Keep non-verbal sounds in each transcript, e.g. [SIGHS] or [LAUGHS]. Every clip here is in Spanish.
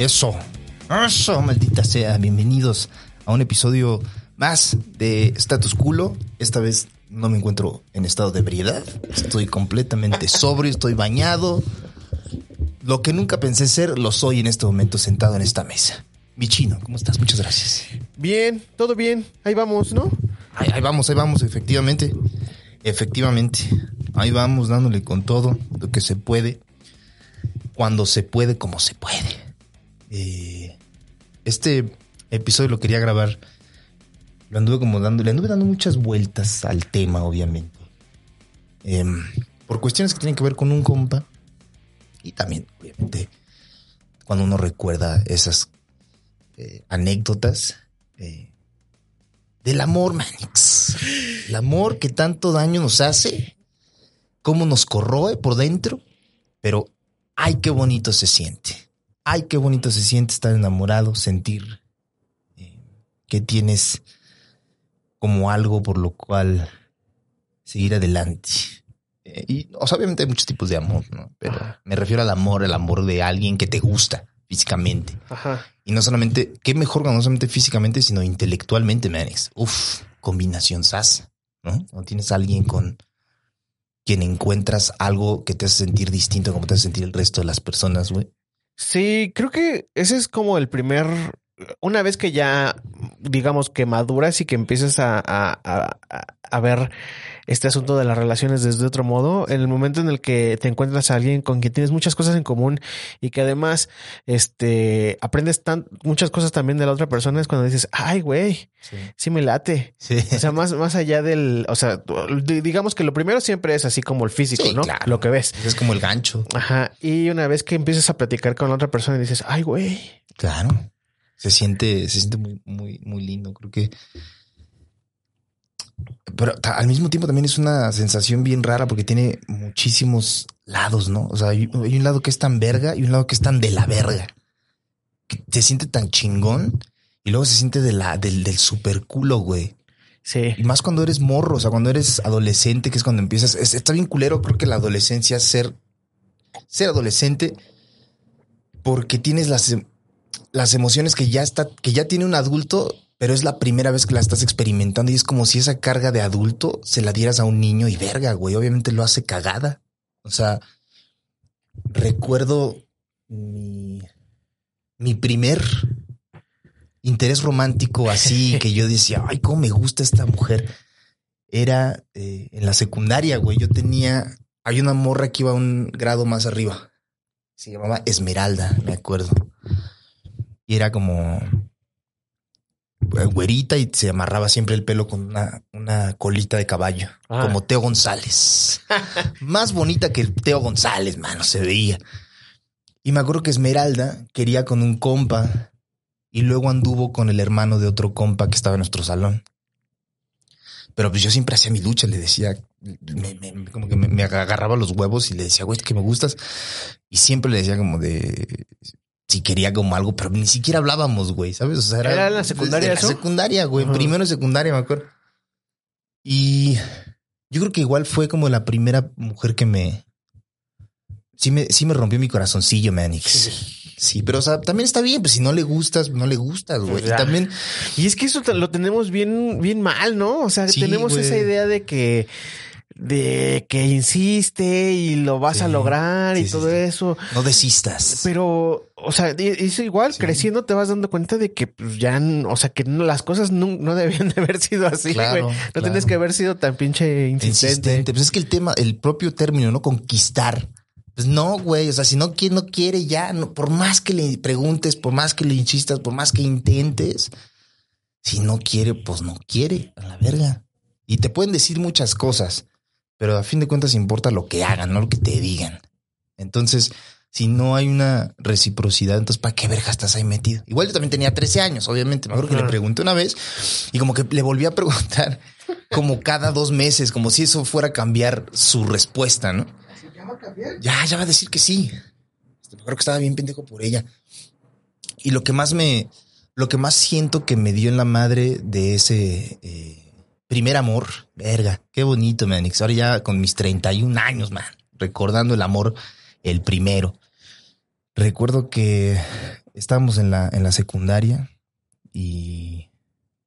Eso. Eso, maldita sea. Bienvenidos a un episodio más de Status Culo. Esta vez no me encuentro en estado de ebriedad. Estoy completamente sobrio, estoy bañado. Lo que nunca pensé ser, lo soy en este momento sentado en esta mesa. Mi chino, ¿cómo estás? Muchas gracias. Bien, todo bien. Ahí vamos, ¿no? Ahí, ahí vamos, ahí vamos, efectivamente. Efectivamente. Ahí vamos dándole con todo lo que se puede. Cuando se puede, como se puede. Eh, este episodio lo quería grabar. Lo anduve como dando, le anduve dando muchas vueltas al tema, obviamente. Em, por cuestiones que tienen que ver con un compa. Y también, obviamente, cuando uno recuerda esas eh, anécdotas eh, del amor, Manix. El amor que tanto daño nos hace, cómo nos corroe por dentro, pero ay, qué bonito se siente. Ay, qué bonito se siente estar enamorado, sentir eh, que tienes como algo por lo cual seguir adelante. Eh, y, o sea, obviamente hay muchos tipos de amor, ¿no? Pero me refiero al amor, el amor de alguien que te gusta físicamente. Ajá. Y no solamente, qué mejor no solamente físicamente, sino intelectualmente, Manix. Uf, combinación SAS, ¿no? No tienes a alguien con quien encuentras algo que te hace sentir distinto como te hace sentir el resto de las personas, güey. Sí, creo que ese es como el primer. Una vez que ya, digamos que maduras y que empiezas a, a, a, a ver este asunto de las relaciones desde otro modo, en el momento en el que te encuentras a alguien con quien tienes muchas cosas en común y que además este aprendes tan, muchas cosas también de la otra persona es cuando dices, ay, güey, Sí. sí me late. Sí. O sea, más, más allá del, o sea, di- digamos que lo primero siempre es así como el físico, Sí, ¿no? claro. Lo que ves. Es como el gancho. Ajá. Y una vez que empiezas a platicar con la otra persona y dices, ay, güey. Claro. Se siente, se siente muy, muy, muy lindo. Creo que. Pero al mismo tiempo también es una sensación bien rara porque tiene muchísimos lados, ¿no? O sea, hay, hay un lado que es tan verga y un lado que es tan de la verga. Que se siente tan chingón y luego se siente de la, del, del super culo, güey. Sí. Y más cuando eres morro, o sea, cuando eres adolescente, que es cuando empiezas. es- está bien culero, creo que la adolescencia, ser, ser adolescente, porque tienes las, em- las emociones que ya está, que ya tiene un adulto, pero es la primera vez que la estás experimentando y es como si esa carga de adulto se la dieras a un niño y verga, güey. Obviamente lo hace cagada. O sea, recuerdo mi, mi primer interés romántico así [LAUGHS] que yo decía, ay, cómo me gusta esta mujer. Era eh, en la secundaria, güey. Yo tenía, hay una morra que iba un grado más arriba. Se llamaba Esmeralda, me acuerdo. Y era como güerita y se amarraba siempre el pelo con una, una colita de caballo, Ah. como Teo González. [LAUGHS] más bonita que Teo González, mano, se veía. Y me acuerdo que Esmeralda quería con un compa y luego anduvo con el hermano de otro compa que estaba en nuestro salón. Pero pues yo siempre hacía mi lucha, le decía, me- me- como que me, me agarraba los huevos y le decía, güey, es que me gustas. Y siempre le decía como de si quería como algo, pero ni siquiera hablábamos, güey, ¿sabes? O sea, ¿Era en la secundaria eso? La secundaria, güey, Ajá. primero secundaria, me acuerdo. Y yo creo que igual fue como la primera mujer que me. Sí me, sí me rompió mi corazoncillo, Manix. Sí, pero o sea, también está bien, pues si no le gustas, no le gustas, güey. Pues Y ya. también, Y es que eso lo tenemos bien, bien mal, ¿no? O sea, Sí, tenemos güey. esa idea de que, de que insiste y lo vas Sí. a lograr y Sí, todo eso. no desistas. Pero, o sea, eso igual, creciendo te vas dando cuenta de que pues, ya, o sea, que no- las cosas no, no debían de haber sido así, Claro. No claro. tienes que haber sido tan pinche insistente. insistente. Pues es que el tema, el propio término, ¿no? Conquistar. Pues no, güey. O sea, si no quiere, no quiere ya. No, por más que le preguntes, por más que le insistas, por más que intentes, si no quiere, pues no quiere. A la verga. Y te pueden decir muchas cosas, pero a fin de cuentas importa lo que hagan, no lo que te digan. Entonces, si no hay una reciprocidad, entonces ¿para qué verga estás ahí metido? Igual yo también tenía 13 años, obviamente. Me acuerdo que le pregunté una vez y como que le volví a preguntar [LAUGHS] como cada dos meses, como si eso fuera a cambiar su respuesta, ¿no? Ya, ya va a decir que sí. Este, Me acuerdo que estaba bien pendejo por ella. Y lo que más me, lo que más siento que me dio en la madre de ese eh, primer amor, verga, qué bonito, Manix. Ahora ya con mis 31 años, man, recordando el amor, el primero. Recuerdo que estábamos en la, en la secundaria y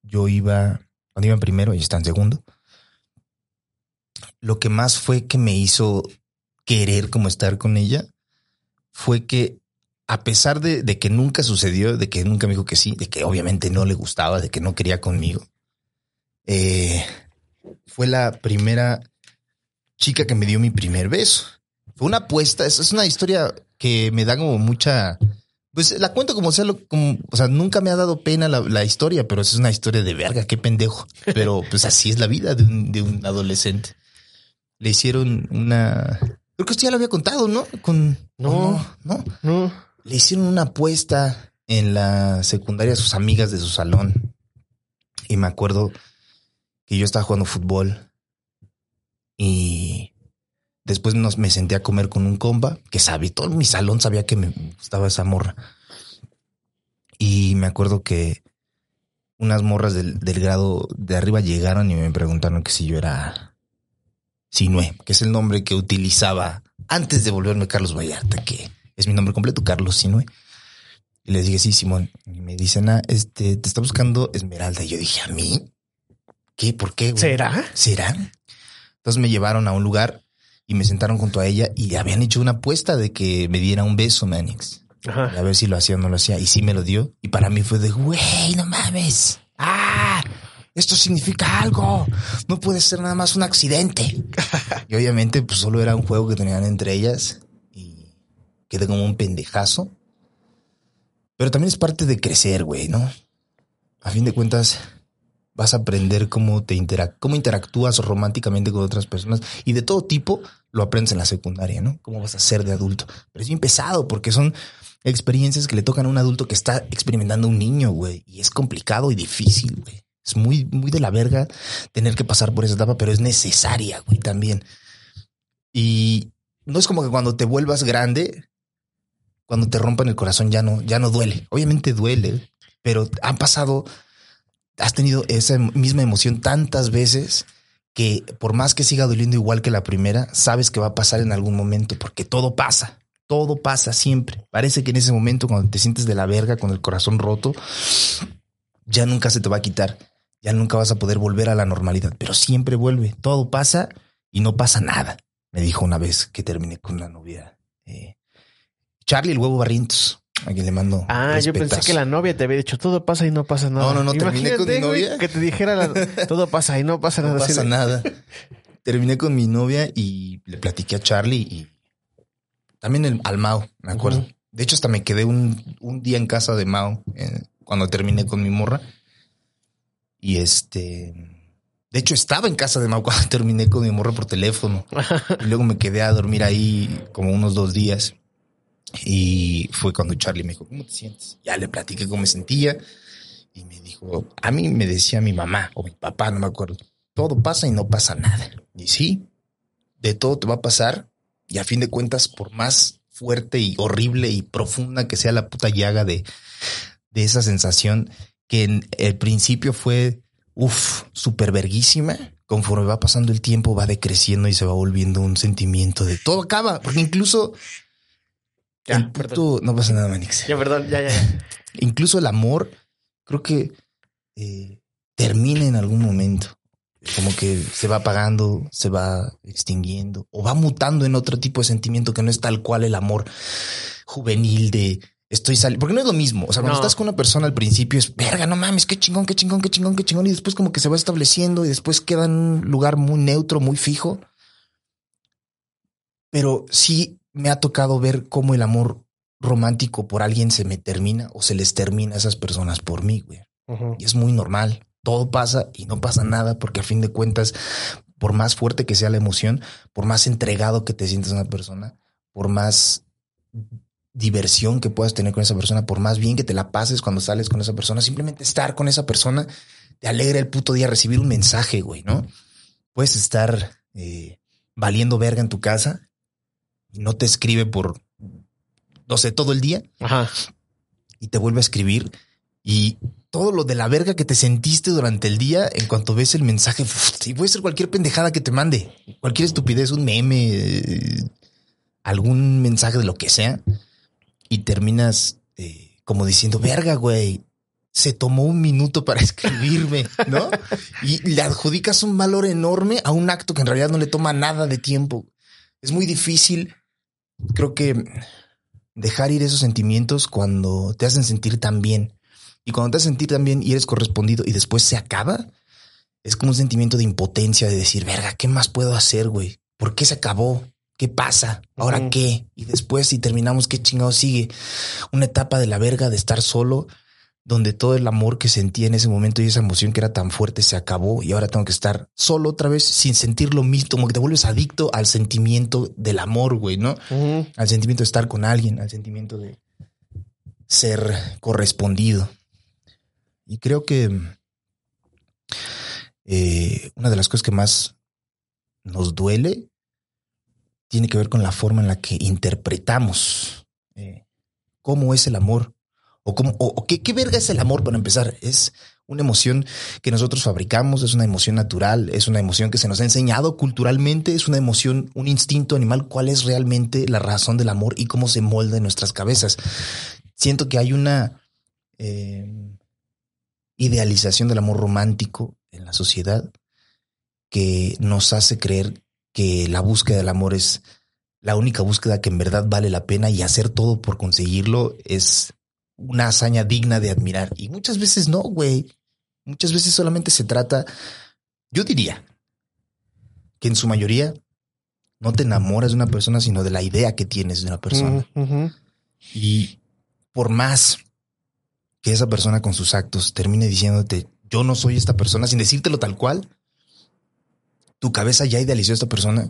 yo iba, cuando iba en primero, y está en segundo. Lo que más fue que me hizo querer como estar con ella fue que a pesar de, de, que nunca sucedió, de que nunca me dijo que sí, de que obviamente no le gustaba, de que no quería conmigo, eh, fue la primera chica que me dio mi primer beso. Fue una apuesta, es, es una historia que me da como mucha... Pues la cuento como sea, como, o sea, nunca me ha dado pena la, la, historia, pero es una historia de verga, qué pendejo. Pero pues así es la vida de un, de un adolescente. Le hicieron una, creo que esto ya lo había contado, ¿no? Con, no, no, no. Le hicieron una apuesta en la secundaria a sus amigas de su salón. Y me acuerdo que yo estaba jugando fútbol y después nos, me senté a comer con un compa que sabía, todo mi salón sabía que me gustaba esa morra. Y me acuerdo que unas morras del, del grado de arriba llegaron y me preguntaron que si yo era Sinue, que es el nombre que utilizaba antes de volverme Carlos Vallarta, que es mi nombre completo, Carlos Sinue. Y les dije, sí, Simón. Y me dicen, ah, este, te está buscando Esmeralda. Y yo dije, ¿a mí? ¿Qué? ¿Por qué? Güey? ¿Será? ¿Será? Entonces me llevaron a un lugar y me sentaron junto a ella y habían hecho una apuesta de que me diera un beso, Manix. Ajá. A ver si lo hacía o no lo hacía. Y sí me lo dio. Y para mí fue de, güey, no mames. Ah, esto significa algo. No puede ser nada más un accidente. [LAUGHS] y obviamente, pues solo era un juego que tenían entre ellas y quedé como un pendejazo. Pero también es parte de crecer, güey, ¿no? A fin de cuentas, vas a aprender cómo te interac cómo interactúas románticamente con otras personas y de todo tipo lo aprendes en la secundaria, ¿no? Cómo vas a ser de adulto. Pero es bien pesado porque son experiencias que le tocan a un adulto que está experimentando un niño, güey, y es complicado y difícil, güey. Es muy, muy de la verga tener que pasar por esa etapa, pero es necesaria, güey, también. Y no es como que cuando te vuelvas grande, cuando te rompan el corazón ya no, ya no duele. Obviamente duele, pero han pasado, has tenido esa misma emoción tantas veces que por más que siga doliendo igual que la primera, sabes que va a pasar en algún momento, porque todo pasa, todo pasa siempre. Parece que en ese momento, cuando te sientes de la verga con el corazón roto, ya nunca se te va a quitar, ya nunca vas a poder volver a la normalidad, pero siempre vuelve, todo pasa y no pasa nada. Me dijo una vez que terminé con una novia. Eh, Charlie el huevo Barrientos. A quien le mando. Ah, yo pensé que la novia te había dicho todo pasa y no pasa nada. No, no, no, terminé con mi novia. Que te dijera la, todo pasa y no pasa no nada. pasa así de- nada. [LAUGHS] Terminé con mi novia y le platiqué a Charlie y también el, al Mao, me acuerdo. De hecho, hasta me quedé un, un día en casa de Mao eh, cuando terminé con mi morra. Y este. De hecho, estaba en casa de Mao [LAUGHS] cuando terminé con mi morra por teléfono. [LAUGHS] Y luego me quedé a dormir ahí como unos dos días. Y fue cuando Charlie me dijo, ¿cómo te sientes? Ya le platiqué cómo me sentía. Y me dijo, a mí me decía mi mamá o mi papá, no me acuerdo, todo pasa y no pasa nada. Y sí, de todo te va a pasar. Y a fin de cuentas, por más fuerte y horrible y profunda que sea la puta llaga de, de esa sensación que en el principio fue, uff, súper verguísima, conforme va pasando el tiempo va decreciendo y se va volviendo un sentimiento de todo acaba, porque incluso Ya, puto, no pasa nada, Manix. Ya, perdón, ya, ya, ya. [LAUGHS] Incluso el amor, creo que eh, termina en algún momento. Como que se va apagando, se va extinguiendo o va mutando en otro tipo de sentimiento que no es tal cual el amor juvenil de estoy saliendo. Porque no es lo mismo. O sea, cuando No. estás con una persona al principio es verga, no mames, qué chingón, qué chingón, qué chingón, qué chingón. Y después como que se va estableciendo y después queda en un lugar muy neutro, muy fijo. Pero sí me ha tocado ver cómo el amor romántico por alguien se me termina o se les termina a esas personas por mí, güey. Y es muy normal. Todo pasa y no pasa nada porque a fin de cuentas, por más fuerte que sea la emoción, por más entregado que te sientas a una persona, por más diversión que puedas tener con esa persona, por más bien que te la pases cuando sales con esa persona, simplemente estar con esa persona te alegra el puto día recibir un mensaje, güey, ¿no? Puedes estar eh, valiendo verga en tu casa no te escribe por, no sé, todo el día Ajá. y te vuelve a escribir y todo lo de la verga que te sentiste durante el día, en cuanto ves el mensaje, y puede ser cualquier pendejada que te mande, cualquier estupidez, un meme, eh, algún mensaje de lo que sea. y terminas eh, como diciendo, verga, güey, se tomó un minuto para [LAUGHS] escribirme, ¿no? y le adjudicas un valor enorme a un acto que en realidad no le toma nada de tiempo. Es muy difícil, creo que, dejar ir esos sentimientos cuando te hacen sentir tan bien. Y cuando te hacen sentir tan bien y eres correspondido y después se acaba, es como un sentimiento de impotencia de decir, verga, ¿qué más puedo hacer, güey? ¿Por qué se acabó? ¿Qué pasa? ¿Ahora qué? Y después, si terminamos, ¿qué chingado sigue? Una etapa de la verga de estar solo, donde todo el amor que sentía en ese momento y esa emoción que era tan fuerte se acabó y ahora tengo que estar solo otra vez sin sentir lo mismo, como que te vuelves adicto al sentimiento del amor, güey, ¿no? Al sentimiento de estar con alguien, al sentimiento de ser correspondido. Y creo que eh, una de las cosas que más nos duele tiene que ver con la forma en la que interpretamos eh, cómo es el amor o cómo o, qué, qué verga es el amor para empezar. Es una emoción que nosotros fabricamos, es una emoción natural, es una emoción que se nos ha enseñado culturalmente, es una emoción, un instinto animal. ¿Cuál es realmente la razón del amor y cómo se molda en nuestras cabezas? Siento que hay una eh, idealización del amor romántico en la sociedad que nos hace creer que la búsqueda del amor es la única búsqueda que en verdad vale la pena y hacer todo por conseguirlo es una hazaña digna de admirar. Y muchas veces no, güey. Muchas veces solamente se trata, yo diría, que en su mayoría no te enamoras de una persona, sino de la idea que tienes de una persona. Y por más que esa persona con sus actos termine diciéndote, yo no soy esta persona, sin decírtelo tal cual, tu cabeza ya idealizó a esta persona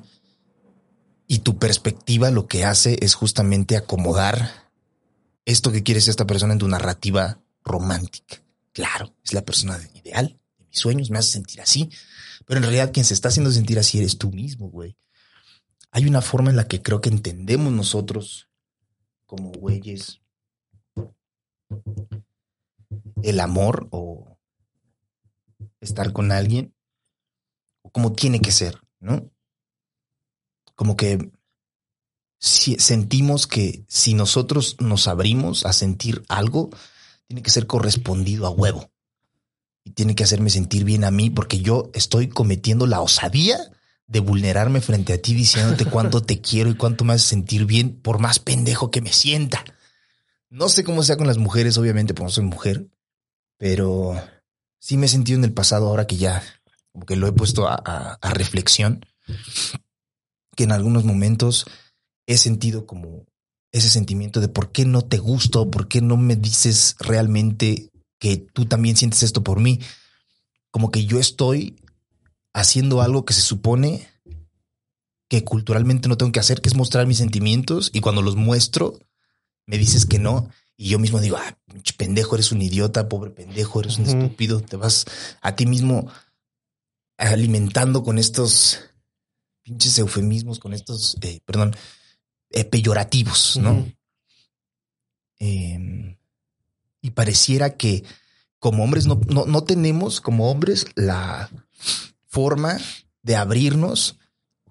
y tu perspectiva lo que hace es justamente acomodar esto que quieres esta persona en tu narrativa romántica. Claro, es la persona ideal de mis sueños, me hace sentir así, pero en realidad quien se está haciendo sentir así eres tú mismo, güey. Hay una forma en la que creo que entendemos nosotros como güeyes el amor o estar con alguien como tiene que ser, ¿no? Como que si sentimos que si nosotros nos abrimos a sentir algo, tiene que ser correspondido a huevo. Y tiene que hacerme sentir bien a mí porque yo estoy cometiendo la osadía de vulnerarme frente a ti diciéndote cuánto te [LAUGHS] quiero y cuánto me sentir bien por más pendejo que me sienta. No sé cómo sea con las mujeres, obviamente, porque no soy mujer, pero sí me he sentido en el pasado ahora que ya como que lo he puesto a, reflexión, que en algunos momentos he sentido como ese sentimiento de por qué no te gusto, por qué no me dices realmente que tú también sientes esto por mí. Como que yo estoy haciendo algo que se supone que culturalmente no tengo que hacer, que es mostrar mis sentimientos y cuando los muestro, me dices que no. Y yo mismo digo, ah, pendejo, eres un idiota, pobre pendejo, eres un estúpido, te vas a ti mismo alimentando con estos pinches eufemismos, con estos, eh, perdón, eh, peyorativos, ¿no? Em, y pareciera que como hombres no, no, no tenemos como hombres la forma de abrirnos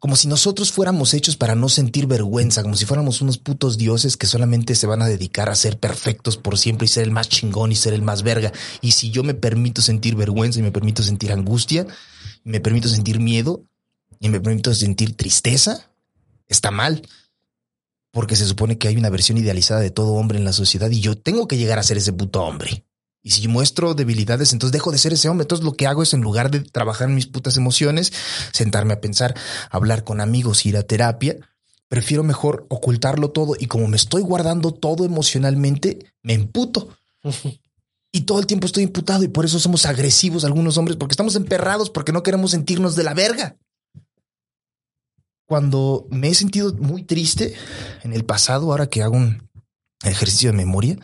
como si nosotros fuéramos hechos para no sentir vergüenza, como si fuéramos unos putos dioses que solamente se van a dedicar a ser perfectos por siempre y ser el más chingón y ser el más verga. Y si yo me permito sentir vergüenza y me permito sentir angustia, me permito sentir miedo y me permito sentir tristeza, está mal. Porque se supone que hay una versión idealizada de todo hombre en la sociedad y yo tengo que llegar a ser ese puto hombre. Y si muestro debilidades, entonces dejo de ser ese hombre. Entonces lo que hago es, en lugar de trabajar en mis putas emociones, sentarme a pensar, hablar con amigos, ir a terapia, prefiero mejor ocultarlo todo. Y como me estoy guardando todo emocionalmente, me emputo. [LAUGHS] Y todo el tiempo estoy imputado y por eso somos agresivos algunos hombres, porque estamos emperrados, porque no queremos sentirnos de la verga. Cuando me he sentido muy triste en el pasado, ahora que hago un ejercicio de memoria,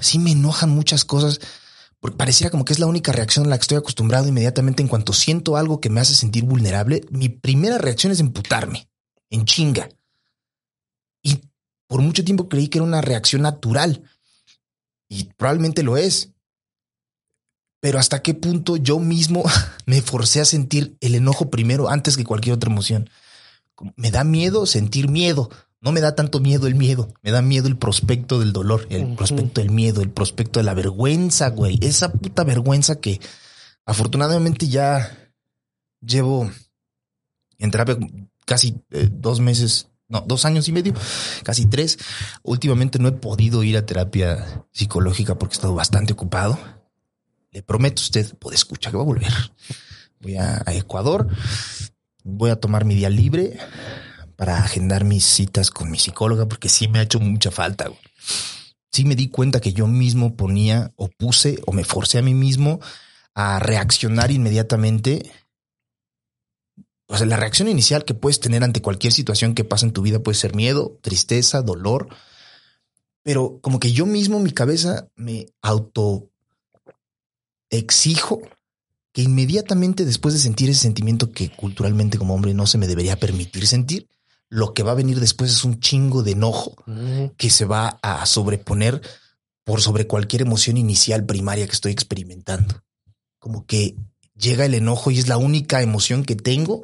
sí me enojan muchas cosas. Porque pareciera como que es la única reacción a la que estoy acostumbrado inmediatamente en cuanto siento algo que me hace sentir vulnerable. Mi primera reacción es emputarme, en chinga. Y por mucho tiempo creí que era una reacción natural. Y probablemente lo es. Pero hasta qué punto yo mismo [LAUGHS] me forcé a sentir el enojo primero antes que cualquier otra emoción. Me da miedo sentir miedo No me da tanto miedo el miedo, me da miedo el prospecto del dolor, el prospecto del miedo, el prospecto de la vergüenza, güey. Esa puta vergüenza que afortunadamente ya llevo en terapia casi eh, dos meses, no, dos años y medio, casi tres. Últimamente no he podido ir a terapia psicológica porque he estado bastante ocupado. Le prometo a usted, puede escuchar que va a volver. Voy a, Ecuador, voy a tomar mi día libre para agendar mis citas con mi psicóloga porque sí me ha hecho mucha falta. Sí me di cuenta que yo mismo ponía o puse o me forcé a mí mismo a reaccionar inmediatamente. O sea, la reacción inicial que puedes tener ante cualquier situación que pasa en tu vida puede ser miedo, tristeza, dolor. Pero como que yo mismo, mi cabeza, me auto exijo que inmediatamente después de sentir ese sentimiento que culturalmente como hombre no se me debería permitir sentir, lo que va a venir después es un chingo de enojo que se va a sobreponer por sobre cualquier emoción inicial primaria que estoy experimentando. Como que llega el enojo y es la única emoción que tengo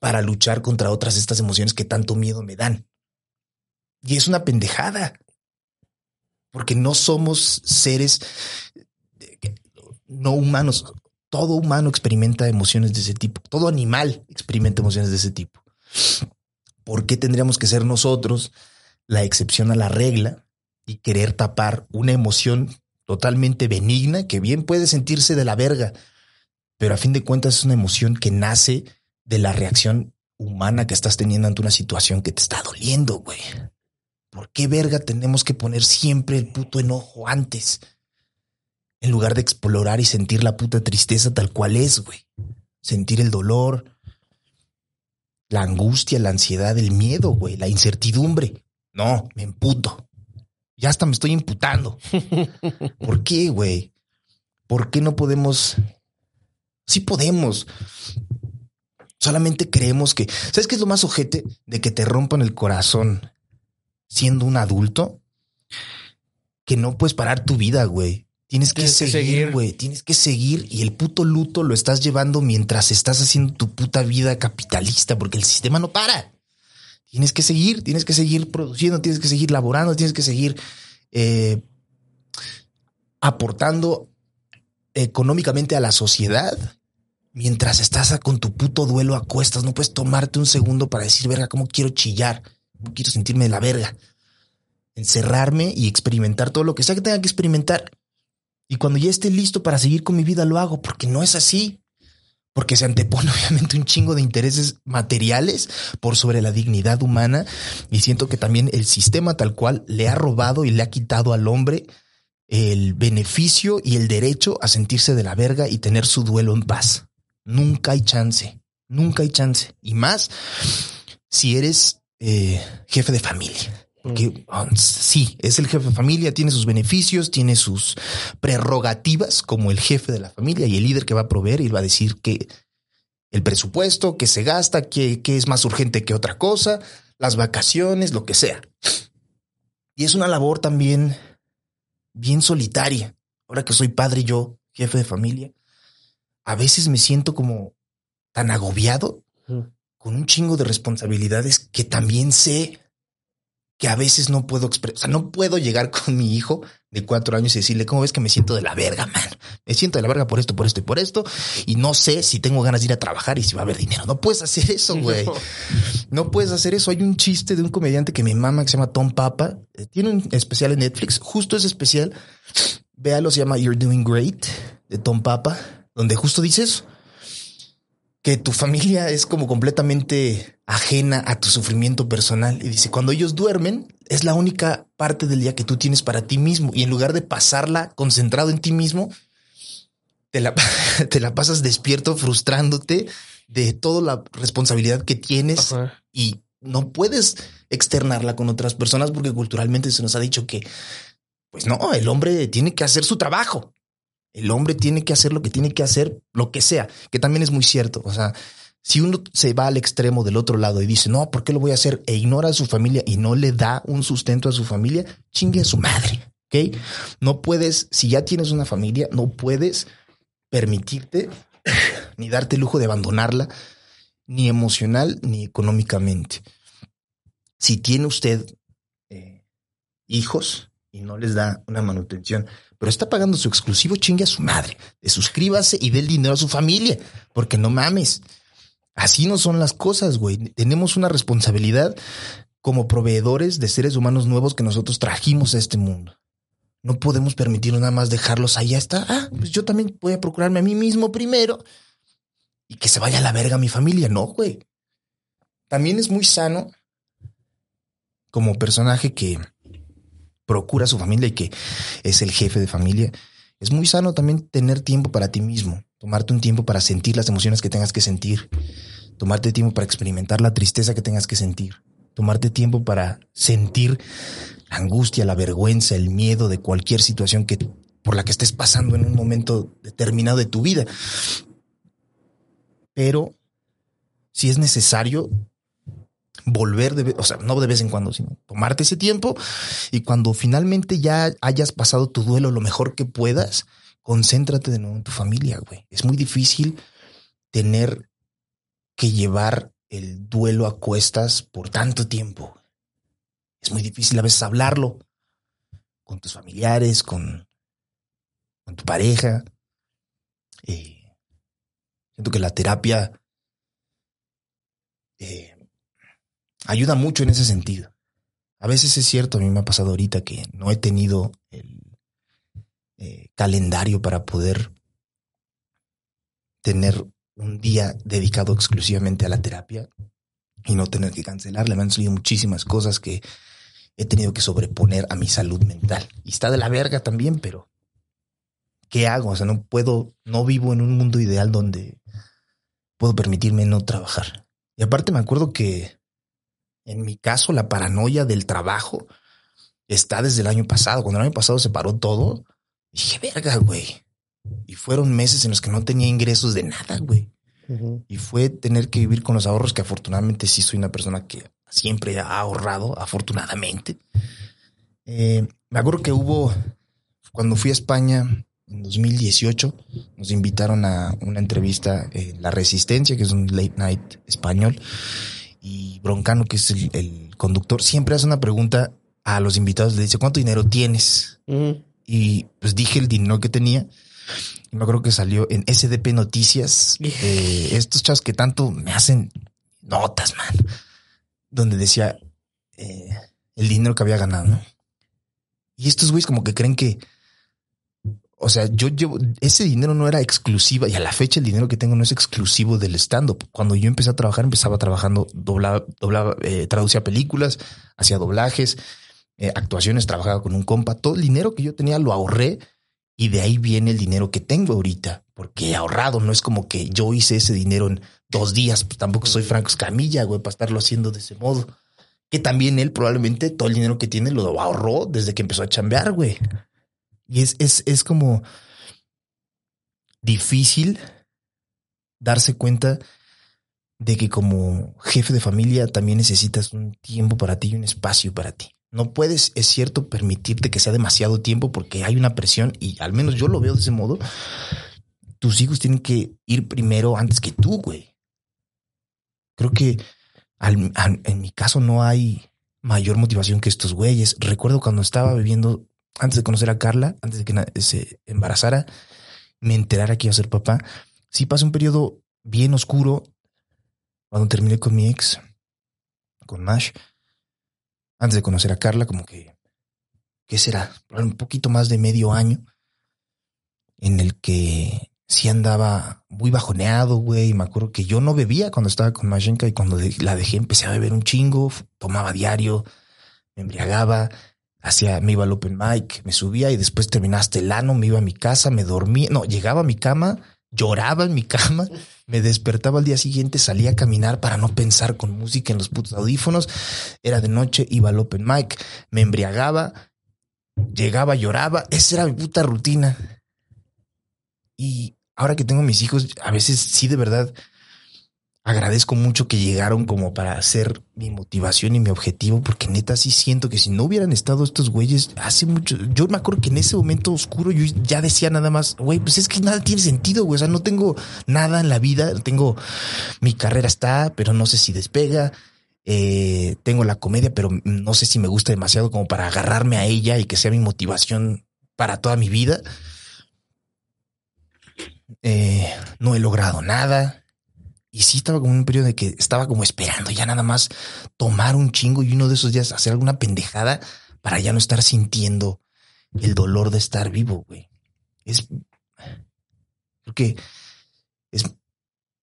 para luchar contra otras estas emociones que tanto miedo me dan. Y es una pendejada. Porque no somos seres no humanos. Todo humano experimenta emociones de ese tipo. Todo animal experimenta emociones de ese tipo. ¿Por qué tendríamos que ser nosotros la excepción a la regla y querer tapar una emoción totalmente benigna que bien puede sentirse de la verga, pero a fin de cuentas es una emoción que nace de la reacción humana que estás teniendo ante una situación que te está doliendo, güey. ¿Por qué verga tenemos que poner siempre el puto enojo antes? En lugar de explorar y sentir la puta tristeza tal cual es, güey. Sentir el dolor, la angustia, la ansiedad, el miedo, güey, la incertidumbre. No, me emputo. Ya hasta me estoy imputando. [LAUGHS] ¿Por qué, güey? ¿Por qué no podemos? Sí podemos. Solamente creemos que... ¿Sabes qué es lo más ojete de que te rompan el corazón siendo un adulto? Que no puedes parar tu vida, güey. Tienes que seguir, güey. Tienes que seguir y el puto luto lo estás llevando mientras estás haciendo tu puta vida capitalista porque el sistema no para. Tienes que seguir, tienes que seguir produciendo, tienes que seguir laborando, tienes que seguir eh, aportando económicamente a la sociedad mientras estás con tu puto duelo a cuestas. No puedes tomarte un segundo para decir, verga, cómo quiero chillar, cómo quiero sentirme de la verga. Encerrarme y experimentar todo lo que sea que tenga que experimentar y cuando ya esté listo para seguir con mi vida, lo hago, porque no es así. Porque se antepone [LAUGHS] obviamente un chingo de intereses materiales por sobre la dignidad humana. Y siento que también el sistema tal cual le ha robado y le ha quitado al hombre el beneficio y el derecho a sentirse de la verga y tener su duelo en paz. Nunca hay chance, nunca hay chance. Y más si eres eh, jefe de familia. Porque ah, sí, es el jefe de familia, tiene sus beneficios, tiene sus prerrogativas como el jefe de la familia y el líder que va a proveer y va a decir que el presupuesto, que se gasta, que, es más urgente que otra cosa, las vacaciones, lo que sea. Y es una labor también bien solitaria. Ahora que soy padre yo, jefe de familia, a veces me siento como tan agobiado con un chingo de responsabilidades que también sé que a veces no puedo expresar, o sea, no puedo llegar [LAUGHS] con mi hijo de cuatro años y decirle, ¿cómo ves que me siento de la verga, man? Me siento de la verga por esto, por esto y por esto, y no sé si tengo ganas de ir a trabajar y si va a haber dinero. No puedes hacer eso, [LAUGHS] güey. No. puedes hacer eso. Hay un chiste de un comediante que me mama que se llama Tom Papa. Eh, tiene un especial en Netflix, justo ese especial. Véalo, se llama You're Doing Great, de Tom Papa, donde justo dice eso que tu familia es como completamente ajena a tu sufrimiento personal. Y dice, cuando ellos duermen, es la única parte del día que tú tienes para ti mismo. Y en lugar de pasarla concentrado en ti mismo, te la, [LAUGHS] te la pasas despierto, frustrándote de toda la responsabilidad que tienes y no puedes externarla con otras personas porque culturalmente se nos ha dicho que, pues no, el hombre tiene que hacer su trabajo. El hombre tiene que hacer lo que tiene que hacer, lo que sea, que también es muy cierto. O sea, si uno se va al extremo del otro lado y dice, no, ¿por qué lo voy a hacer? E ignora a su familia y no le da un sustento a su familia, chingue a su madre. ¿Ok? No puedes, si ya tienes una familia, no puedes permitirte [COUGHS] ni darte el lujo de abandonarla, ni emocional ni económicamente. si tiene usted eh, hijos y no les da una manutención, pero está pagando su exclusivo, chingue a su madre, suscríbase y dé el dinero a su familia, porque no mames. Así no son las cosas, güey. Tenemos una responsabilidad como proveedores de seres humanos nuevos que nosotros trajimos a este mundo. No podemos permitir nada más dejarlos ahí. está. Ah, pues yo también voy a procurarme a mí mismo primero y que se vaya a la verga mi familia. No, güey. También es muy sano como personaje que procura a su familia y que es el jefe de familia. Es muy sano también tener tiempo para ti mismo, tomarte un tiempo para sentir las emociones que tengas que sentir, tomarte tiempo para experimentar la tristeza que tengas que sentir tomarte tiempo para sentir la angustia, la vergüenza, el miedo de cualquier situación que por la que estés pasando en un momento determinado de tu vida. Pero si es necesario volver de, o sea, no de vez en cuando, sino tomarte ese tiempo y cuando finalmente ya hayas pasado tu duelo lo mejor que puedas, concéntrate de nuevo en tu familia, güey. Es muy difícil tener que llevar el duelo a cuestas por tanto tiempo. Es muy difícil a veces hablarlo con tus familiares, con, con tu pareja. Eh, siento que la terapia eh, ayuda mucho en ese sentido. A veces es cierto, a mí me ha pasado ahorita que no he tenido el eh, calendario para poder tener un día dedicado exclusivamente a la terapia y no tener que cancelarle. Me han salido muchísimas cosas que he tenido que sobreponer a mi salud mental. Y está de la verga también, pero ¿qué hago? O sea, no puedo, no vivo en un mundo ideal donde puedo permitirme no trabajar. Y aparte me acuerdo que en mi caso la paranoia del trabajo está desde el año pasado. Cuando el año pasado se paró todo, dije, verga, güey. Y fueron meses en los que no tenía ingresos de nada, güey. Y fue tener que vivir con los ahorros, que afortunadamente sí soy una persona que siempre ha ahorrado, afortunadamente. Eh, me acuerdo que hubo, cuando fui a España en 2018, nos invitaron a una entrevista en La Resistencia, que es un late night español, y Broncano, que es el, conductor, siempre hace una pregunta a los invitados, le dice, ¿cuánto dinero tienes? Y pues dije el dinero que tenía me acuerdo que salió en SDP Noticias, eh, estos chavos que tanto me hacen notas, man, donde decía eh, el dinero que había ganado, ¿no? Y estos güeyes como que creen que, o sea, yo llevo, ese dinero no era exclusiva y a la fecha el dinero que tengo no es exclusivo del stand-up. Cuando yo empecé a trabajar, empezaba trabajando, doblaba, doblaba, eh, traducía películas, hacía doblajes, actuaciones, trabajaba con un compa. Todo el dinero que yo tenía lo ahorré y de ahí viene el dinero que tengo ahorita, porque ahorrado. No es como que yo hice ese dinero en dos días. Pues tampoco soy Franco Escamilla, güey, para estarlo haciendo de ese modo. Que también él probablemente todo el dinero que tiene lo ahorró desde que empezó a chambear, güey. Y es, es, es como difícil darse cuenta de que como jefe de familia también necesitas un tiempo para ti y un espacio para ti. No puedes, es cierto, permitirte que sea demasiado tiempo porque hay una presión y al menos yo lo veo de ese modo. Tus hijos tienen que ir primero antes que tú, güey. Creo que en mi caso no hay mayor motivación que estos güeyes. Recuerdo cuando estaba viviendo, antes de conocer a Carla, antes de que se embarazara, me enterara que iba a ser papá. Sí pasé un periodo bien oscuro cuando terminé con mi ex, con Mash antes de conocer a Carla, como que, ¿qué será? Un poquito más de medio año en el que sí andaba muy bajoneado, güey. Me acuerdo que yo no bebía cuando estaba con Mashenka y cuando la dejé empecé a beber un chingo, tomaba diario, me embriagaba, hacía, me iba al open mic, me subía y después terminaste el ano, me iba a mi casa, me dormía, no, llegaba a mi cama, lloraba en mi cama, me despertaba al día siguiente, salía a caminar para no pensar con música en los putos audífonos, era de noche, iba al open mic, me embriagaba, llegaba, lloraba, esa era mi puta rutina. Y ahora que tengo mis hijos, a veces sí de verdad agradezco mucho que llegaron como para hacer mi motivación y mi objetivo, porque neta sí siento que si no hubieran estado estos güeyes hace mucho, yo me acuerdo que en ese momento oscuro yo ya decía nada más, güey, pues es que nada tiene sentido, güey, o sea, no tengo nada en la vida, tengo, mi carrera está, pero no sé si despega, eh, tengo la comedia, pero no sé si me gusta demasiado como para agarrarme a ella y que sea mi motivación para toda mi vida. Eh, no he logrado nada. Y sí estaba como en un periodo de que estaba como esperando ya nada más tomar un chingo y uno de esos días hacer alguna pendejada para ya no estar sintiendo el dolor de estar vivo, güey. Es porque es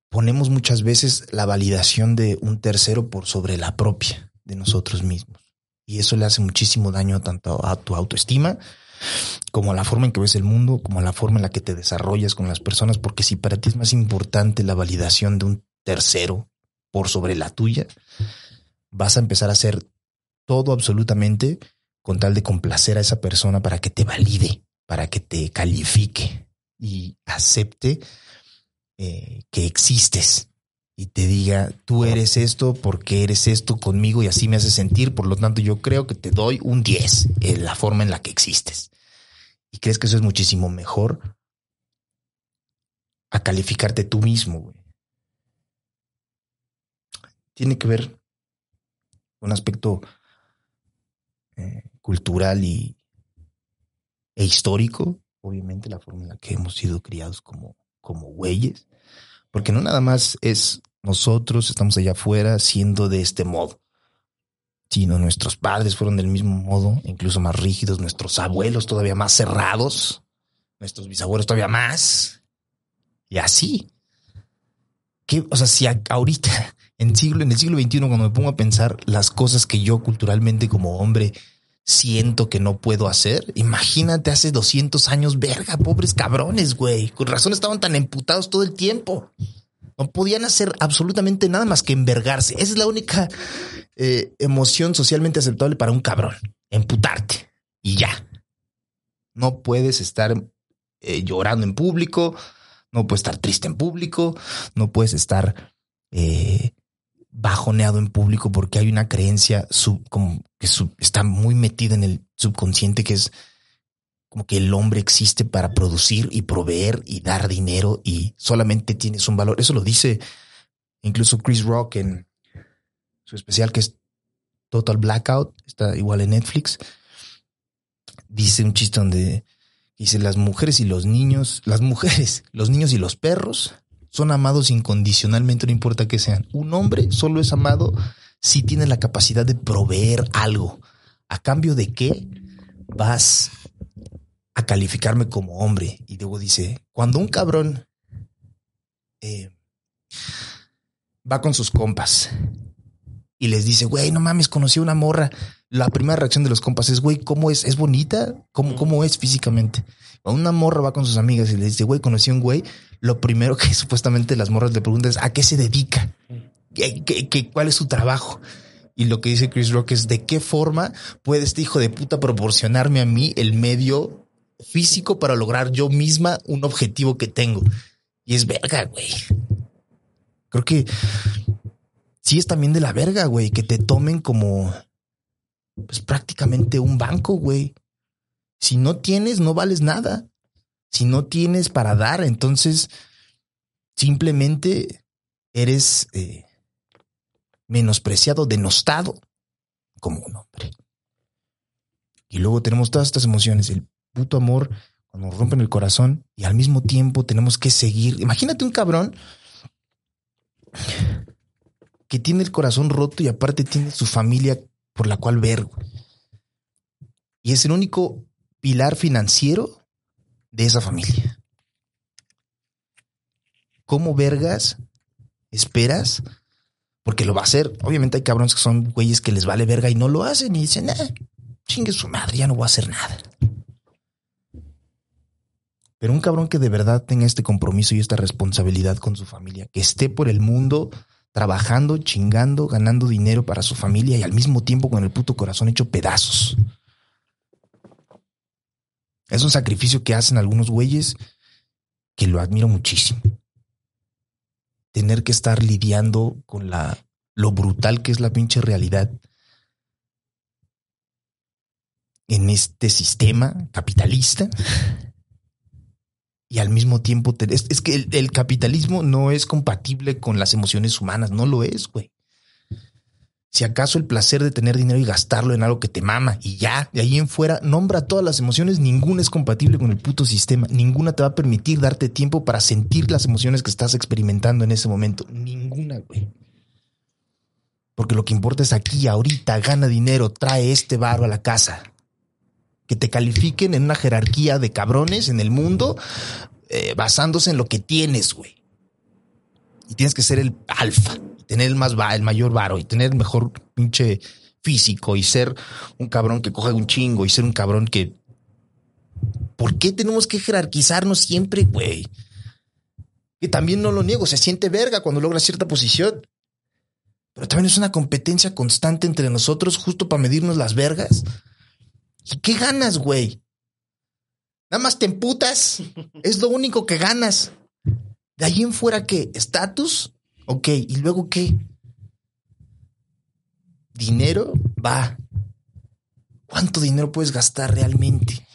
ponemos muchas veces la validación de un tercero por sobre la propia de nosotros mismos. Y eso le hace muchísimo daño tanto a tu autoestima como la forma en que ves el mundo, como la forma en la que te desarrollas con las personas, porque si para ti es más importante la validación de un tercero por sobre la tuya, vas a empezar a hacer todo absolutamente con tal de complacer a esa persona para que te valide, para que te califique y acepte eh, que existes y te diga, tú eres esto porque eres esto conmigo y así me hace sentir, por lo tanto yo creo que te doy un 10 en la forma en la que existes. Y crees que eso es muchísimo mejor a calificarte tú mismo, güey. Tiene que ver un aspecto eh, cultural y, e histórico, obviamente la forma en la que hemos sido criados como, como güeyes, porque no nada más es nosotros estamos allá afuera siendo de este modo, sino nuestros padres fueron del mismo modo, incluso más rígidos, nuestros abuelos todavía más cerrados, nuestros bisabuelos todavía más, y así. ¿Qué, o sea, si ahorita, [LAUGHS] en, siglo, en el siglo XXI, cuando me pongo a pensar las cosas que yo culturalmente como hombre siento que no puedo hacer. Imagínate hace 200 años, verga, pobres cabrones, güey. Con razón estaban tan emputados todo el tiempo. No podían hacer absolutamente nada más que envergarse. Esa es la única eh, emoción socialmente aceptable para un cabrón. Emputarte. Y ya. No puedes estar eh, llorando en público. No puedes estar triste en público. No puedes estar eh, bajoneado en público porque hay una creencia sub, que está muy metida en el subconsciente que es como que el hombre existe para producir y proveer y dar dinero y solamente tienes un valor. Eso lo dice incluso Chris Rock en su especial que es Total Blackout, está igual en Netflix. Dice un chiste donde dice las mujeres y los niños, las mujeres, los niños y los perros son amados incondicionalmente, no importa que sean. Un hombre solo es amado si tiene la capacidad de proveer algo. ¿A cambio de qué vas a calificarme como hombre? Y luego dice, cuando un cabrón eh, va con sus compas y les dice, güey, no mames, conocí a una morra. La primera reacción de los compas es, güey, ¿cómo es? ¿Es bonita? ¿Cómo, cómo es físicamente? una morra va con sus amigas y le dice, güey, conocí a un güey. Lo primero que [LAUGHS] supuestamente las morras le preguntan es, ¿a qué se dedica? ¿Qué, cuál es su trabajo? Y lo que dice Chris Rock es, ¿de qué forma puede este hijo de puta proporcionarme a mí el medio físico para lograr yo misma un objetivo que tengo? Y es verga, güey. Creo que sí es también de la verga, güey, que te tomen como pues prácticamente un banco, güey. Si no tienes, no vales nada. Si no tienes para dar, entonces simplemente eres eh, menospreciado, denostado como un hombre. Y luego tenemos todas estas emociones, el puto amor, cuando rompen el corazón y al mismo tiempo tenemos que seguir. Imagínate un cabrón que tiene el corazón roto y aparte tiene su familia por la cual ver. Y es el único pilar financiero de esa familia. ¿Cómo vergas esperas? Porque lo va a hacer. Obviamente hay cabrones que son güeyes que les vale verga y no lo hacen y dicen, eh, chingue su madre, ya no voy a hacer nada. Pero un cabrón que de verdad tenga este compromiso y esta responsabilidad con su familia, que esté por el mundo trabajando, chingando, ganando dinero para su familia y al mismo tiempo con el puto corazón hecho pedazos. Es un sacrificio que hacen algunos güeyes que lo admiro muchísimo. Tener que estar lidiando con la lo brutal que es la pinche realidad en este sistema capitalista [LAUGHS] y al mismo tiempo es, que el, el, capitalismo no es compatible con las emociones humanas, no lo es, güey. Si acaso el placer de tener dinero y gastarlo en algo que te mama y ya, de ahí en fuera, nombra todas las emociones, ninguna es compatible con el puto sistema, ninguna te va a permitir darte tiempo para sentir las emociones que estás experimentando en ese momento, ninguna, güey. Porque lo que importa es aquí, ahorita, gana dinero, trae este barro a la casa. Que te califiquen en una jerarquía de cabrones en el mundo eh, basándose en lo que tienes, güey. Y tienes que ser el alfa, tener el más el mayor varo y tener el mejor pinche físico y ser un cabrón que coge un chingo y ser un cabrón que. ¿Por qué tenemos que jerarquizarnos siempre, güey? Que también no lo niego, se siente verga cuando logra cierta posición. Pero también es una competencia constante entre nosotros justo para medirnos las vergas. ¿Y qué ganas, güey? Nada más te emputas. [LAUGHS] Es lo único que ganas. De ahí en fuera, ¿qué? ¿Estatus? Ok. ¿Y luego qué? ¿Dinero? Va. ¿Cuánto dinero puedes gastar realmente?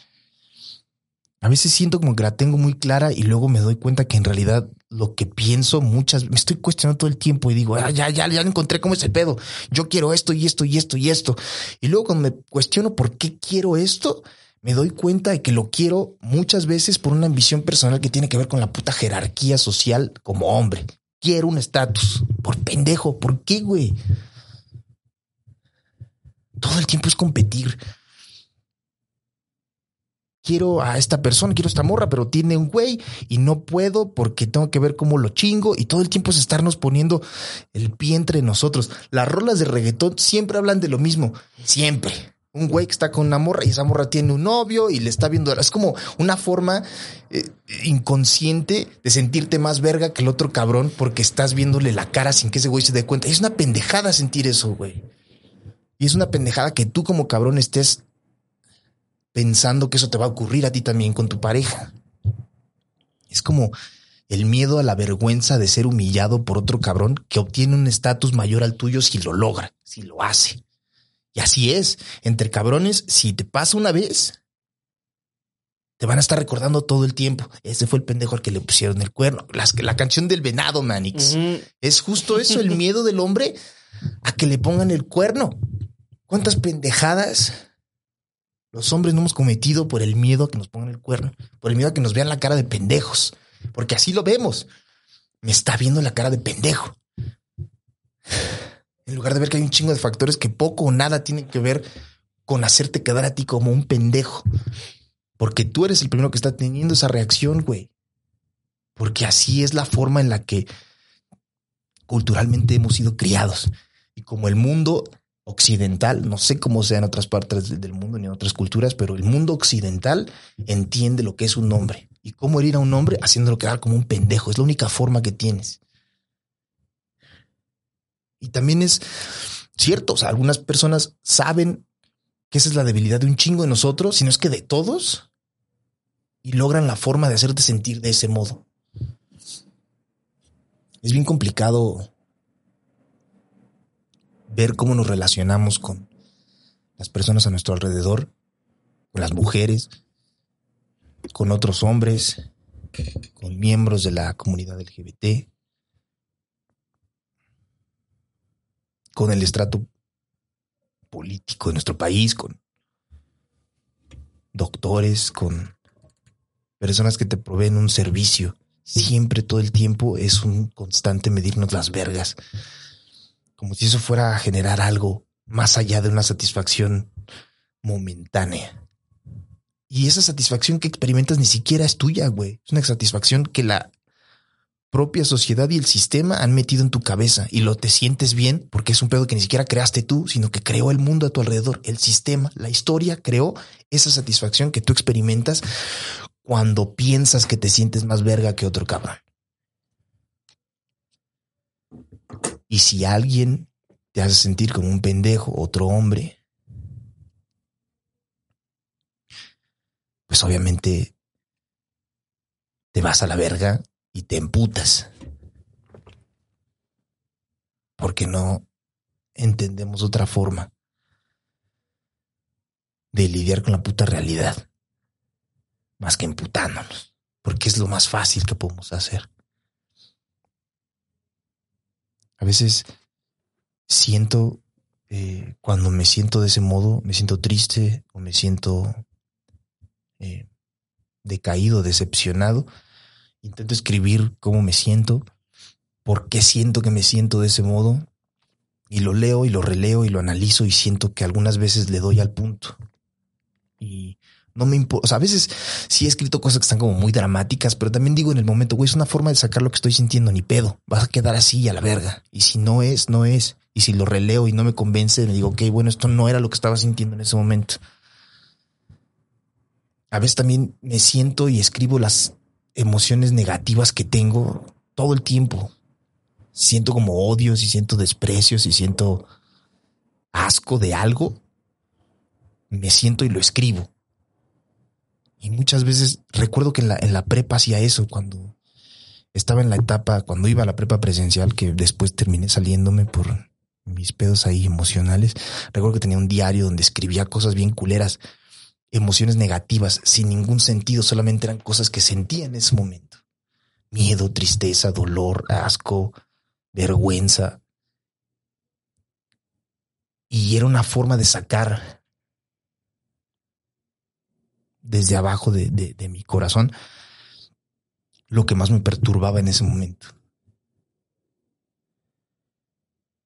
A veces siento como que la tengo muy clara y luego me doy cuenta que en realidad lo que pienso muchas me estoy cuestionando todo el tiempo y digo, ah, ya, ya, ya encontré cómo es el pedo. Yo quiero esto y esto y esto y esto. Y luego cuando me cuestiono por qué quiero esto, me doy cuenta de que lo quiero muchas veces por una ambición personal que tiene que ver con la puta jerarquía social como hombre. Quiero un estatus. Por pendejo. ¿Por qué, güey? Todo el tiempo es competir quiero a esta persona, quiero a esta morra, pero tiene un güey y no puedo porque tengo que ver cómo lo chingo y todo el tiempo es estarnos poniendo el pie entre nosotros. Las rolas de reggaetón siempre hablan de lo mismo, siempre. Un güey que está con una morra y esa morra tiene un novio y le está viendo. Es como una forma eh, inconsciente de sentirte más verga que el otro cabrón porque estás viéndole la cara sin que ese güey se dé cuenta. Es una pendejada sentir eso, güey. Y es una pendejada que tú como cabrón estés pensando que eso te va a ocurrir a ti también con tu pareja. Es como el miedo a la vergüenza de ser humillado por otro cabrón que obtiene un estatus mayor al tuyo si lo logra, si lo hace. Y así es, entre cabrones, si te pasa una vez, te van a estar recordando todo el tiempo. Ese fue el pendejo al que le pusieron el cuerno. la canción del venado, Manix. Es justo eso, el [LAUGHS] miedo del hombre a que le pongan el cuerno. ¿Cuántas pendejadas los hombres no hemos cometido por el miedo a que nos pongan el cuerno, por el miedo a que nos vean la cara de pendejos, porque así lo vemos. Me está viendo la cara de pendejo. [SIGHS] En lugar de ver que hay un chingo de factores que poco o nada tienen que ver con hacerte quedar a ti como un pendejo. Porque tú eres el primero que está teniendo esa reacción, güey. Porque así es la forma en la que culturalmente hemos sido criados. Y como el mundo occidental, no sé cómo sea en otras partes del mundo ni en otras culturas, pero el mundo occidental entiende lo que es un hombre y cómo herir a un hombre haciéndolo quedar como un pendejo. Es la única forma que tienes. Y también es cierto, o sea, algunas personas saben que esa es la debilidad de un chingo de nosotros, sino es que de todos, y logran la forma de hacerte sentir de ese modo. Es bien complicado ver cómo nos relacionamos con las personas a nuestro alrededor, con las mujeres, con otros hombres, con miembros de la comunidad LGBT, con el estrato político de nuestro país, con doctores, con personas que te proveen un servicio. Siempre, todo el tiempo, es un constante medirnos las vergas como si eso fuera a generar algo más allá de una satisfacción momentánea. Y esa satisfacción que experimentas ni siquiera es tuya, güey. Es una satisfacción que la propia sociedad y el sistema han metido en tu cabeza y lo te sientes bien porque es un pedo que ni siquiera creaste tú, sino que creó el mundo a tu alrededor. El sistema, la historia creó esa satisfacción que tú experimentas cuando piensas que te sientes más verga que otro cabrón. Y si alguien te hace sentir como un pendejo, otro hombre, pues obviamente te vas a la verga y te emputas. Porque no entendemos otra forma de lidiar con la puta realidad. Más que emputándonos. Porque es lo más fácil que podemos hacer. A veces siento eh, cuando me siento de ese modo, me siento triste o me siento eh, decaído, decepcionado, intento escribir cómo me siento, por qué siento que me siento de ese modo, y lo leo y lo releo y lo analizo y siento que algunas veces le doy al punto. Y no me importa, o sea, a veces sí he escrito cosas que están como muy dramáticas, pero también digo en el momento, güey, es una forma de sacar lo que estoy sintiendo, ni pedo, vas a quedar así a la verga. Y si no es, no es. Y si lo releo y no me convence, me digo, ok, bueno, esto no era lo que estaba sintiendo en ese momento. A veces también me siento y escribo las emociones negativas que tengo todo el tiempo. Siento como odios y siento desprecios y siento asco de algo. Me siento y lo escribo. Y muchas veces recuerdo que en la, en la prepa hacía eso cuando estaba en la etapa, cuando iba a la prepa presencial, que después terminé saliéndome por mis pedos ahí emocionales. Recuerdo que tenía un diario donde escribía cosas bien culeras, emociones negativas, sin ningún sentido, solamente eran cosas que sentía en ese momento. Miedo, tristeza, dolor, asco, vergüenza. Y era una forma de sacar desde abajo de, de mi corazón lo que más me perturbaba en ese momento.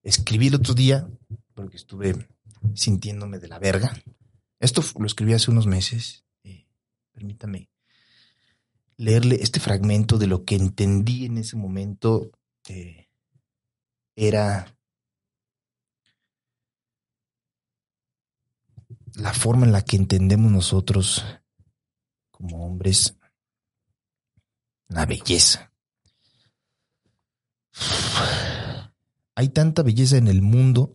escribí el otro día, porque estuve sintiéndome de la verga. Esto lo escribí hace unos meses. Eh, permítame leerle este fragmento de lo que entendí en ese momento. Eh, era la forma en la que entendemos nosotros como hombres la belleza. Hay tanta belleza en el mundo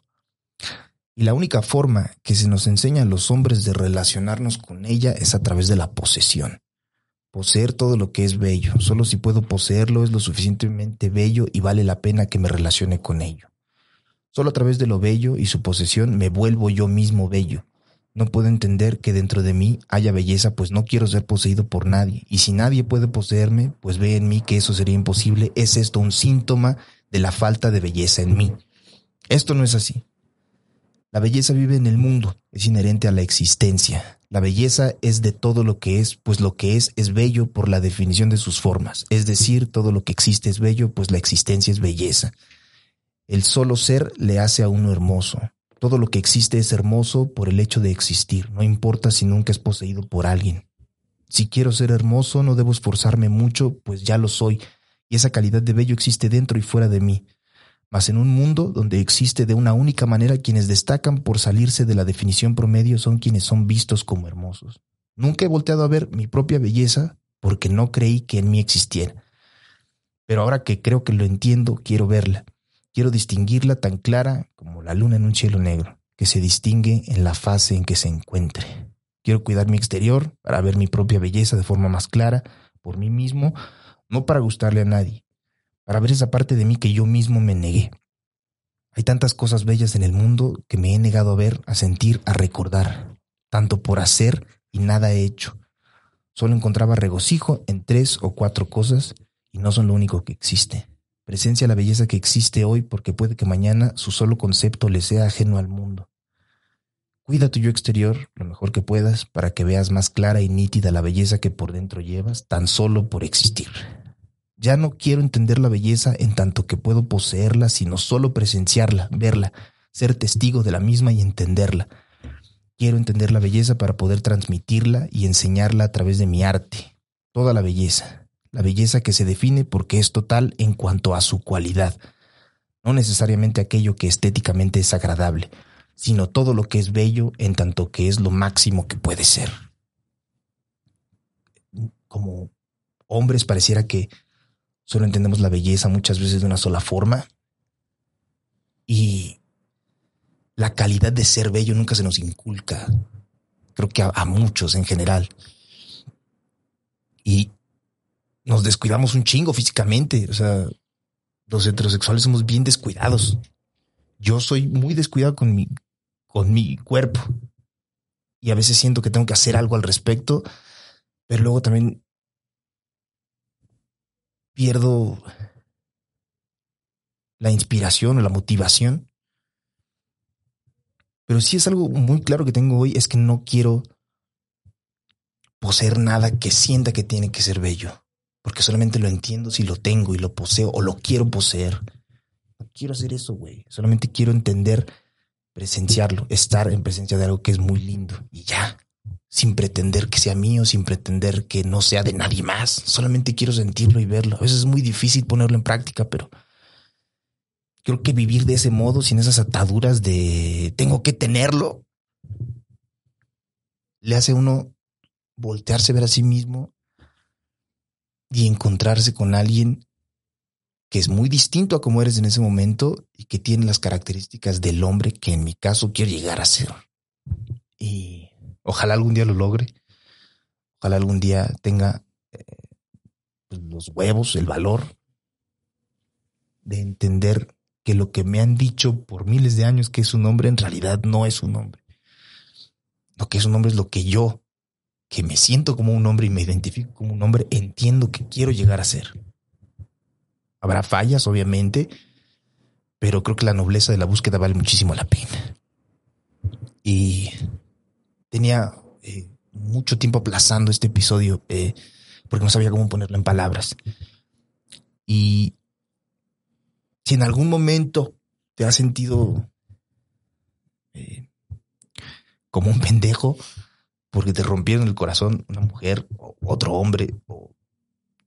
y la única forma que se nos enseña a los hombres de relacionarnos con ella es a través de la posesión. Poseer todo lo que es bello. Solo si puedo poseerlo es lo suficientemente bello y vale la pena que me relacione con ello. Solo a través de lo bello y su posesión me vuelvo yo mismo bello. No puedo entender que dentro de mí haya belleza, pues no quiero ser poseído por nadie. Y si nadie puede poseerme, pues ve en mí que eso sería imposible. ¿Es esto un síntoma de la falta de belleza en mí. Esto no es así. La belleza vive en el mundo, es inherente a la existencia. La belleza es de todo lo que es, pues lo que es es bello por la definición de sus formas. Es decir, todo lo que existe es bello, pues la existencia es belleza. El solo ser le hace a uno hermoso. Todo lo que existe es hermoso por el hecho de existir, no importa si nunca es poseído por alguien. Si quiero ser hermoso, no debo esforzarme mucho, pues ya lo soy, y esa calidad de bello existe dentro y fuera de mí. Mas en un mundo donde existe de una única manera quienes destacan por salirse de la definición promedio son quienes son vistos como hermosos. Nunca he volteado a ver mi propia belleza porque no creí que en mí existiera. Pero ahora que creo que lo entiendo, quiero verla. Quiero distinguirla tan clara como la luna en un cielo negro, que se distingue en la fase en que se encuentre. Quiero cuidar mi exterior para ver mi propia belleza de forma más clara por mí mismo, no para gustarle a nadie, para ver esa parte de mí que yo mismo me negué. Hay tantas cosas bellas en el mundo que me he negado a ver, a sentir, a recordar, tanto por hacer y nada he hecho. Solo encontraba regocijo en tres o cuatro cosas y no son lo único que existe. Presencia la belleza que existe hoy porque puede que mañana su solo concepto le sea ajeno al mundo. Cuida tu yo exterior lo mejor que puedas para que veas más clara y nítida la belleza que por dentro llevas tan solo por existir. Ya no quiero entender la belleza en tanto que puedo poseerla, sino solo presenciarla, verla, ser testigo de la misma y entenderla. Quiero entender la belleza para poder transmitirla y enseñarla a través de mi arte. Toda la belleza. La belleza que se define porque es total en cuanto a su cualidad, no necesariamente aquello que estéticamente es agradable, sino todo lo que es bello en tanto que es lo máximo que puede ser. Como hombres pareciera que Solo entendemos la belleza muchas veces de una sola forma. Y la calidad de ser bello nunca se nos inculca. Creo que a, muchos en general. Y nos descuidamos un chingo físicamente. O sea, los heterosexuales somos bien descuidados. Yo soy muy descuidado con mi, con mi cuerpo. Y a veces siento que tengo que hacer algo al respecto. Pero luego también pierdo la inspiración o la motivación Pero sí es algo muy claro que tengo hoy, es que no quiero poseer nada que sienta que tiene que ser bello, porque solamente lo entiendo si lo tengo y lo poseo o lo quiero poseer. No quiero hacer eso, güey. Solamente quiero entender, presenciarlo, estar en presencia de algo que es muy lindo y ya, sin pretender que sea mío, sin pretender que no sea de nadie más. Solamente quiero sentirlo y verlo. A veces es muy difícil ponerlo en práctica, pero creo que vivir de ese modo, sin esas ataduras de tengo que tenerlo, le hace uno voltearse a ver a sí mismo y encontrarse con alguien que es muy distinto a como eres en ese momento y que tiene las características del hombre que en mi caso quiero llegar a ser. Y ojalá algún día lo logre. Ojalá algún día tenga eh, pues, los huevos, el valor de entender que lo que me han dicho por miles de años que es un hombre en realidad no es un hombre. Lo que es un hombre es lo que yo, que me siento como un hombre y me identifico como un hombre, entiendo que quiero llegar a ser. Habrá fallas, obviamente, pero creo que la nobleza de la búsqueda vale muchísimo la pena. Y tenía eh, mucho tiempo aplazando este episodio eh, porque no sabía cómo ponerlo en palabras. Y si en algún momento te has sentido eh, como un pendejo porque te rompieron el corazón una mujer o otro hombre o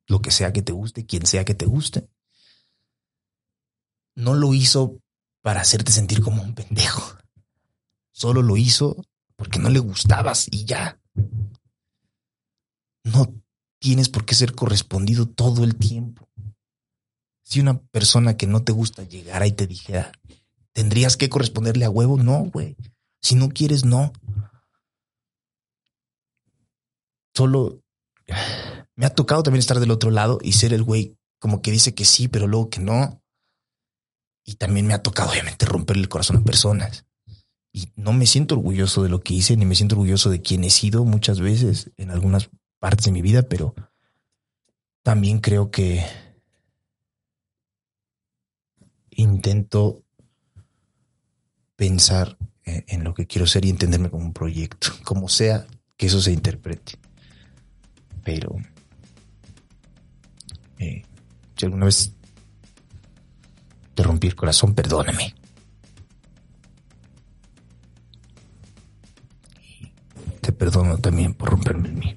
lo que sea que te guste, quien sea que te guste, no lo hizo para hacerte sentir como un pendejo. Solo lo hizo porque no le gustabas y ya. No tienes por qué ser correspondido todo el tiempo. Si una persona que no te gusta llegara y te dijera, ¿tendrías que corresponderle a huevo? No, güey. Si no quieres, no. Solo me ha tocado también estar del otro lado y ser el güey como que dice que sí, pero luego que no. Y también me ha tocado, obviamente, romperle el corazón a personas. Y no me siento orgulloso de lo que hice, ni me siento orgulloso de quién he sido muchas veces en algunas partes de mi vida, pero también creo que intento pensar en lo que quiero ser y entenderme como un proyecto, como sea que eso se interprete. Pero eh, si alguna vez te rompí el corazón, perdóname. te perdono también por romperme el mío.